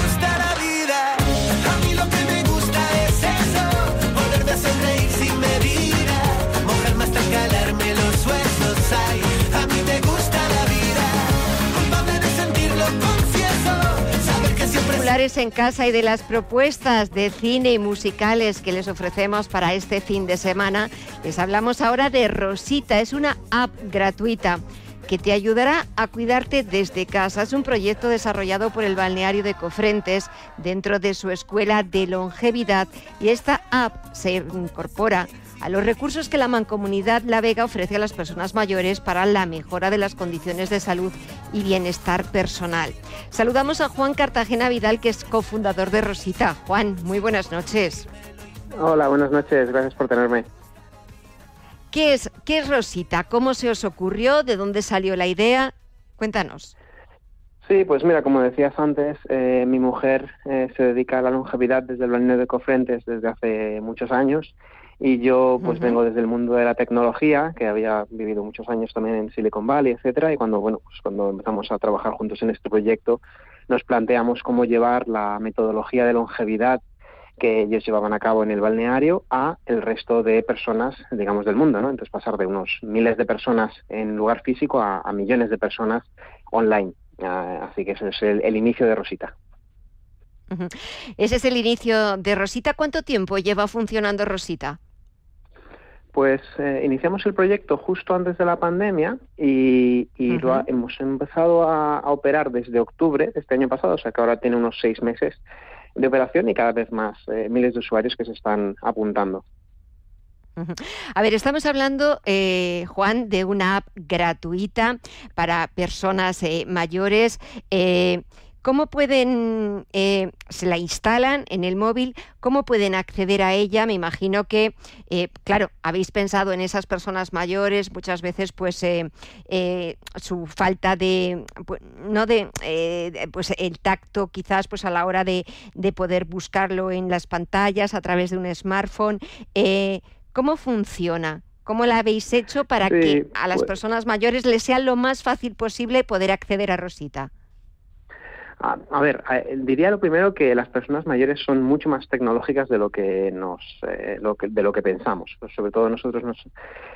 en casa y de las propuestas de cine y musicales que les ofrecemos para este fin de semana, les hablamos ahora de Rosita. Es una app gratuita que te ayudará a cuidarte desde casa. Es un proyecto desarrollado por el balneario de Cofrentes dentro de su escuela de longevidad y esta app se incorpora a los recursos que la Mancomunidad La Vega ofrece a las personas mayores para la mejora de las condiciones de salud y bienestar personal. Saludamos a Juan Cartagena Vidal, que es cofundador de Rosita. Juan, muy buenas noches. Hola, buenas noches, gracias por tenerme. ¿Qué es, qué es Rosita? ¿Cómo se os ocurrió? ¿De dónde salió la idea? Cuéntanos. Sí, pues mira, como decías antes, eh, mi mujer eh, se dedica a la longevidad desde el balneario de Cofrentes desde hace muchos años y yo pues vengo desde el mundo de la tecnología, que había vivido muchos años también en Silicon Valley, etcétera, y cuando bueno, pues cuando empezamos a trabajar juntos en este proyecto, nos planteamos cómo llevar la metodología de longevidad que ellos llevaban a cabo en el balneario a el resto de personas, digamos, del mundo, ¿no? Entonces pasar de unos miles de personas en lugar físico a, a millones de personas online. Ah, así que ese es el, el inicio de Rosita. Ese es el inicio de Rosita. ¿Cuánto tiempo lleva funcionando Rosita? Pues eh, iniciamos el proyecto justo antes de la pandemia y, y lo ha- hemos empezado a, a operar desde octubre de este año pasado, o sea que ahora tiene unos seis meses de operación y cada vez más eh, miles de usuarios que se están apuntando. A ver, estamos hablando, eh, Juan, de una app gratuita para personas eh, mayores. Eh, ¿Cómo pueden, se la instalan en el móvil, cómo pueden acceder a ella? Me imagino que, claro, habéis pensado en esas personas mayores, muchas veces pues su falta de, no de, pues el tacto quizás pues a la hora de, de, poder buscarlo en las pantallas a través de un smartphone. ¿Cómo funciona? ¿Cómo la habéis hecho para que a las pues personas mayores les sea lo más fácil posible poder acceder a Rosita? A, ver, diría lo primero que las personas mayores son mucho más tecnológicas de lo que nos, eh, de lo que pensamos. Sobre todo nosotros nos,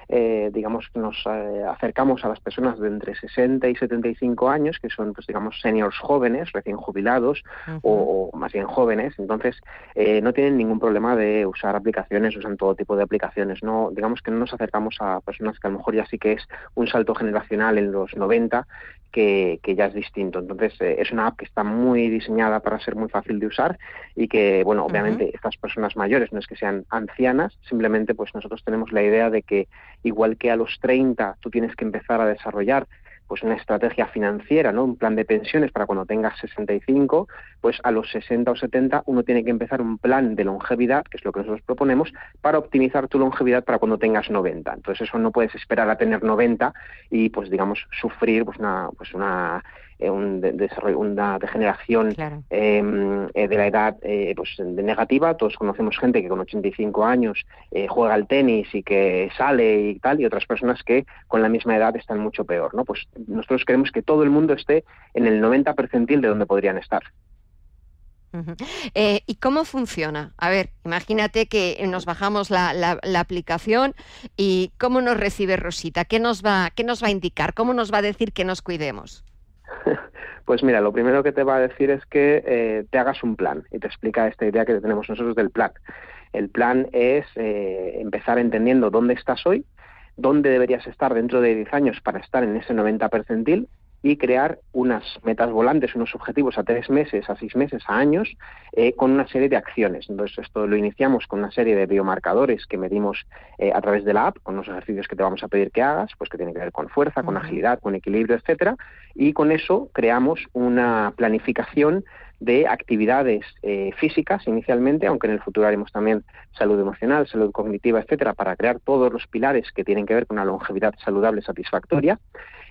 eh, digamos, nos eh, acercamos a las personas de entre 60 y 75 años, que son, pues, digamos, seniors jóvenes, recién jubilados o, más bien jóvenes. Entonces, no tienen ningún problema de usar aplicaciones, usan todo tipo de aplicaciones. No, digamos que no nos acercamos a personas que a lo mejor ya sí que es un salto generacional en los 90 que, ya es distinto. Entonces, eh, es una app que está muy diseñada para ser muy fácil de usar y que, bueno, obviamente estas personas mayores no es que sean ancianas, simplemente pues nosotros tenemos la idea de que igual que a los 30 tú tienes que empezar a desarrollar pues una estrategia financiera, ¿no? Un plan de pensiones para cuando tengas 65, pues a los 60 o 70 uno tiene que empezar un plan de longevidad, que es lo que nosotros proponemos, para optimizar tu longevidad para cuando tengas 90. Entonces eso no puedes esperar a tener 90 y pues digamos sufrir pues una pues una eh, un desarrollo, una degeneración em, eh, de la edad eh, pues de negativa. Todos conocemos gente que con 85 años juega al tenis y que sale y tal, y otras personas que con la misma edad están mucho peor. ¿no? Pues nosotros queremos que todo el mundo esté en el 90 percentil de donde podrían estar. ¿Y cómo funciona? A ver, imagínate que nos bajamos la, la, aplicación y cómo nos recibe Rosita, ¿Qué nos, va, ¿qué nos va a indicar? ¿Cómo nos va a decir que nos cuidemos? Pues mira, lo primero que te va a decir es que eh, te hagas un plan y te explica esta idea que tenemos nosotros del plan. El plan es eh, empezar entendiendo dónde estás hoy, dónde deberías estar dentro de 10 años para estar en ese 90 percentil y crear unas metas volantes, unos objetivos a tres meses, a seis meses, a años, eh, con una serie de acciones. Entonces, esto lo iniciamos con una serie de biomarcadores que medimos eh, a través de la app, con los ejercicios que te vamos a pedir que hagas, pues que tienen que ver con fuerza, con agilidad, con equilibrio, etcétera, y con eso creamos una planificación de actividades eh, físicas inicialmente, aunque en el futuro haremos también salud emocional, salud cognitiva, etcétera, para crear todos los pilares que tienen que ver con una longevidad saludable satisfactoria.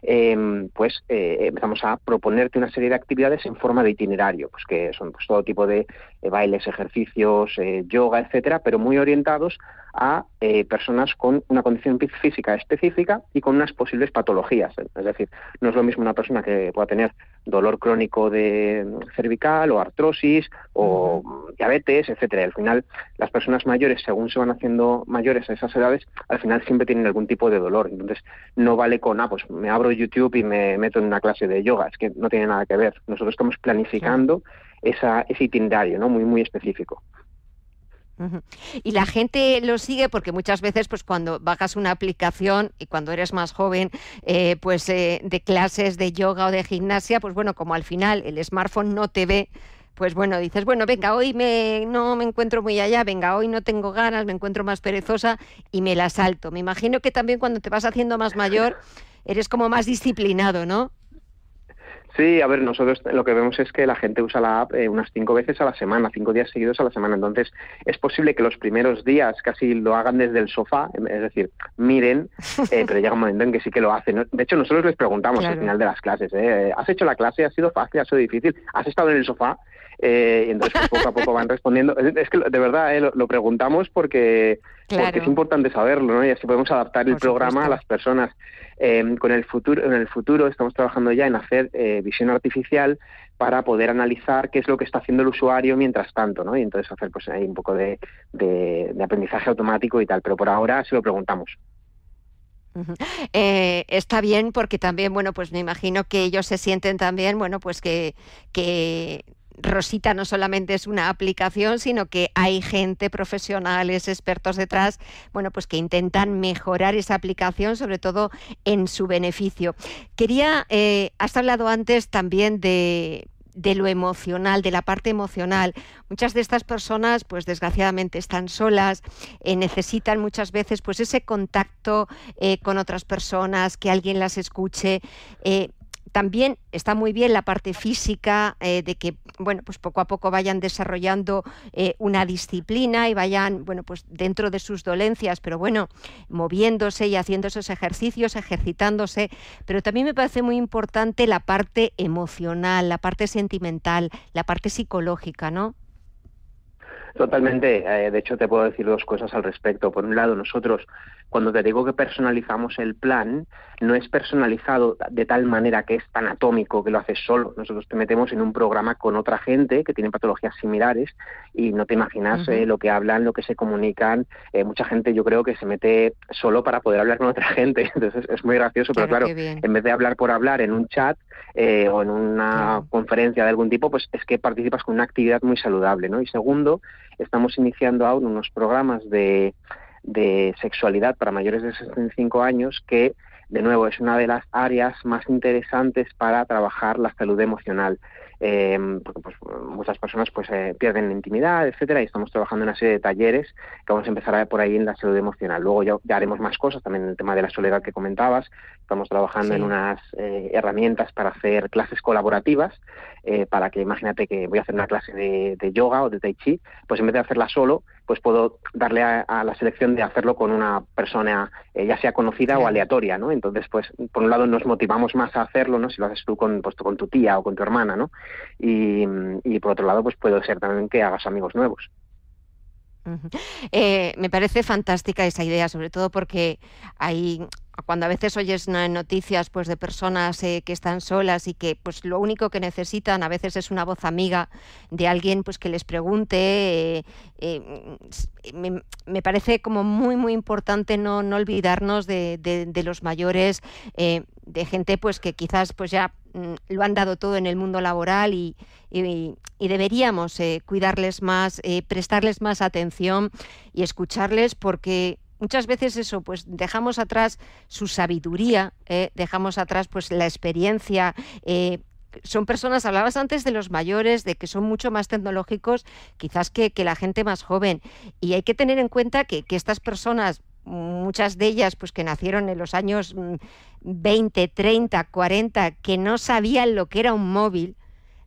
Em, pues eh, empezamos a proponerte una serie de actividades en forma de itinerario, pues que son pues, todo tipo de eh, bailes, ejercicios, yoga, etcétera, pero muy orientados a personas con una condición física específica y con unas posibles patologías. Es decir, no es lo mismo una persona que pueda tener dolor crónico de cervical o artrosis o diabetes, etcétera. al final, las personas mayores, según se van haciendo mayores a esas edades, al final siempre tienen algún tipo de dolor. Entonces, no vale con, ah, pues me abro YouTube y me meto en una clase de yoga. Es que no tiene nada que ver. Nosotros estamos planificando esa, ese itinerario, ¿no? Muy, muy específico. Y la gente lo sigue porque muchas veces, pues cuando bajas una aplicación y cuando eres más joven, eh, pues eh, de clases de yoga o de gimnasia, pues bueno, como al final el smartphone no te ve, pues bueno, dices, bueno, venga, hoy me, no me encuentro muy allá, venga, hoy no tengo ganas, me encuentro más perezosa y me la salto. Me imagino que también cuando te vas haciendo más mayor, eres como más disciplinado, ¿no? Sí, a ver, nosotros lo que vemos es que la gente usa la app eh, unas cinco veces a la semana, cinco días seguidos a la semana. Entonces, es posible que los primeros días casi lo hagan desde el sofá, es decir, miren, eh, pero llega un momento en que sí que lo hacen. De hecho, nosotros les preguntamos al final de las clases, ¿eh? ¿has hecho la clase? ¿Ha sido fácil? ¿Ha sido difícil? ¿Has estado en el sofá? y entonces pues, poco a poco van respondiendo. Es que de verdad lo, preguntamos porque, porque es importante saberlo, ¿no? Y así podemos adaptar el programa a las personas. Em, con el futuro, en el futuro estamos trabajando ya en hacer eh, visión artificial para poder analizar qué es lo que está haciendo el usuario mientras tanto, ¿no? Y entonces hacer pues ahí un poco de, aprendizaje automático y tal. Pero por ahora se lo preguntamos. Eh, está bien porque también, bueno, pues me imagino que ellos se sienten también, bueno, pues que, que Rosita no solamente es una aplicación, sino que hay gente, profesionales, expertos detrás, bueno, pues que intentan mejorar esa aplicación, sobre todo en su beneficio. Quería, eh, has hablado antes también de, de lo emocional, de la parte emocional. Muchas de estas personas, pues desgraciadamente están solas, eh, necesitan muchas veces pues ese contacto eh, con otras personas, que alguien las escuche. También está muy bien la parte física de que bueno pues poco a poco vayan desarrollando una disciplina y vayan bueno pues dentro de sus dolencias pero bueno moviéndose y haciendo esos ejercicios ejercitándose. Pero también me parece muy importante la parte emocional la parte sentimental la parte psicológica no Totalmente. de hecho, te puedo decir dos cosas al respecto. Por un lado, nosotros cuando te digo que personalizamos el plan, no es personalizado de tal manera que es tan atómico que lo haces solo. Nosotros te metemos en un programa con otra gente que tiene patologías similares y no te imaginas eh, lo que hablan, lo que se comunican. Eh, mucha gente yo creo que se mete solo para poder hablar con otra gente. Entonces es muy gracioso, pero claro, en vez de hablar por hablar en un chat eh, o en una conferencia de algún tipo, pues es que participas con una actividad muy saludable. ¿no? Y segundo, estamos iniciando aún unos programas de de sexualidad para mayores de 65 años que de nuevo es una de las áreas más interesantes para trabajar la salud emocional eh, porque pues, muchas personas pues eh, pierden intimidad, etcétera, y estamos trabajando en una serie de talleres que vamos a empezar por ahí en la salud emocional. Luego ya, haremos más cosas, también en el tema de la soledad que comentabas, estamos trabajando en unas eh, herramientas para hacer clases colaborativas, eh, para que imagínate que voy a hacer una clase de, yoga o de tai chi, pues en vez de hacerla solo, pues puedo darle a, la selección de hacerlo con una persona ya sea conocida o aleatoria, ¿no? Entonces, pues por un lado nos motivamos más a hacerlo, ¿no? Si lo haces tú con, pues, con tu tía o con tu hermana, ¿no? y, por otro lado pues puede ser también que hagas amigos nuevos. Eh, me parece fantástica esa idea, sobre todo porque hay cuando a veces oyes noticias pues de personas eh, que están solas y que pues lo único que necesitan a veces es una voz amiga de alguien pues que les pregunte eh, me, parece como muy muy importante no, no olvidarnos de, de los mayores de gente pues que quizás pues ya mm, lo han dado todo en el mundo laboral y, deberíamos eh, cuidarles más, eh, prestarles más atención y escucharles porque muchas veces eso, pues dejamos atrás su sabiduría, eh, dejamos atrás pues la experiencia. son personas, hablabas antes de los mayores, de que son mucho más tecnológicos quizás que, la gente más joven. Y hay que tener en cuenta que, que estas personas muchas de ellas pues que nacieron en los años 20, 30, 40, que no sabían lo que era un móvil,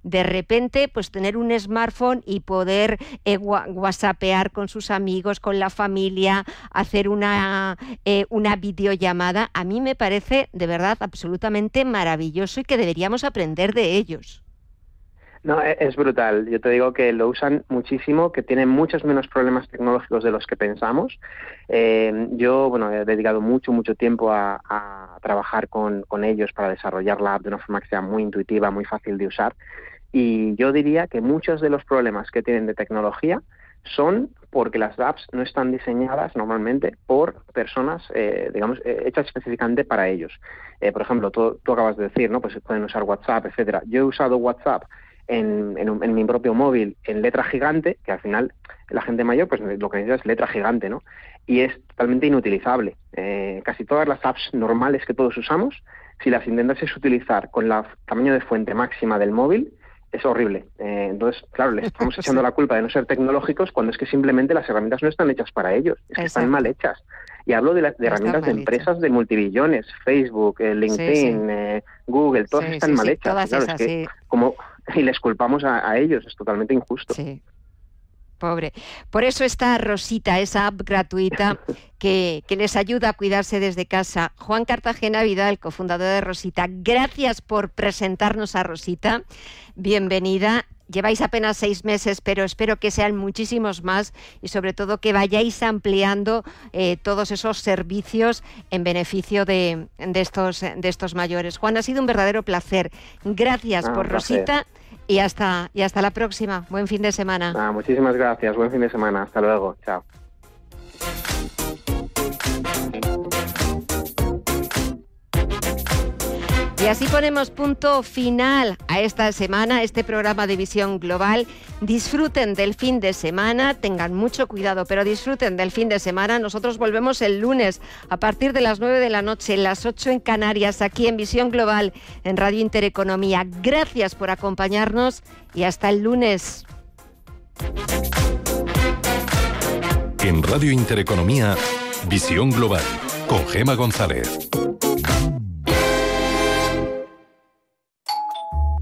de repente pues tener un smartphone y poder eh, whatsappear con sus amigos, con la familia, hacer una, eh, una videollamada, a mí me parece de verdad absolutamente maravilloso y que deberíamos aprender de ellos. No, e-, es brutal. Yo te digo que lo usan muchísimo, que tienen muchos menos problemas tecnológicos de los que pensamos. Eh, yo, bueno, he dedicado mucho, mucho tiempo a, trabajar con, ellos para desarrollar la app de una forma que sea muy intuitiva, muy fácil de usar. Y yo diría que muchos de los problemas que tienen de tecnología son porque las apps no están diseñadas normalmente por personas, eh, digamos, eh, hechas específicamente para ellos. por ejemplo, tú, acabas de decir, ¿no? Pues pueden usar WhatsApp, etcétera. Yo he usado WhatsApp en, mi propio móvil en letra gigante, que al final la gente mayor pues lo que necesita es letra gigante, ¿no? Y es totalmente inutilizable. Eh, casi todas las apps normales que todos usamos, si las intentas utilizar con la tamaño de fuente máxima del móvil, es horrible. Eh, entonces, claro, le estamos echando la culpa de no ser tecnológicos cuando es que simplemente las herramientas no están hechas para ellos, es que están mal hechas. Y hablo de, herramientas de empresas de multibillones, Facebook, eh, LinkedIn, Google, todas están mal hechas. claro, es que como y les culpamos a, ellos. Es totalmente injusto. Sí. Pobre. Por eso está Rosita, esa app gratuita que, que, les ayuda a cuidarse desde casa. Juan Cartagena Vidal, cofundador de Rosita, gracias por presentarnos a Rosita. Bienvenida. Lleváis apenas seis meses, pero espero que sean muchísimos más y sobre todo que vayáis ampliando eh, todos esos servicios en beneficio de, estos, de estos mayores. Juan, ha sido un verdadero placer. Gracias ah, por Rosita y hasta, y hasta la próxima. Buen fin de semana. Ah, muchísimas gracias. Buen fin de semana. Hasta luego. Chao. Y así ponemos punto final a esta semana, a este programa de visión global. Disfruten del fin de semana, tengan mucho cuidado, pero disfruten del fin de semana. Nosotros volvemos el lunes a partir de las 9 de la noche, las 8 en Canarias, aquí en Visión Global, en Radio Intereconomía. Gracias por acompañarnos y hasta el lunes. En Radio Intereconomía, Visión Global, con Gema González.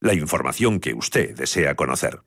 La información que usted desea conocer.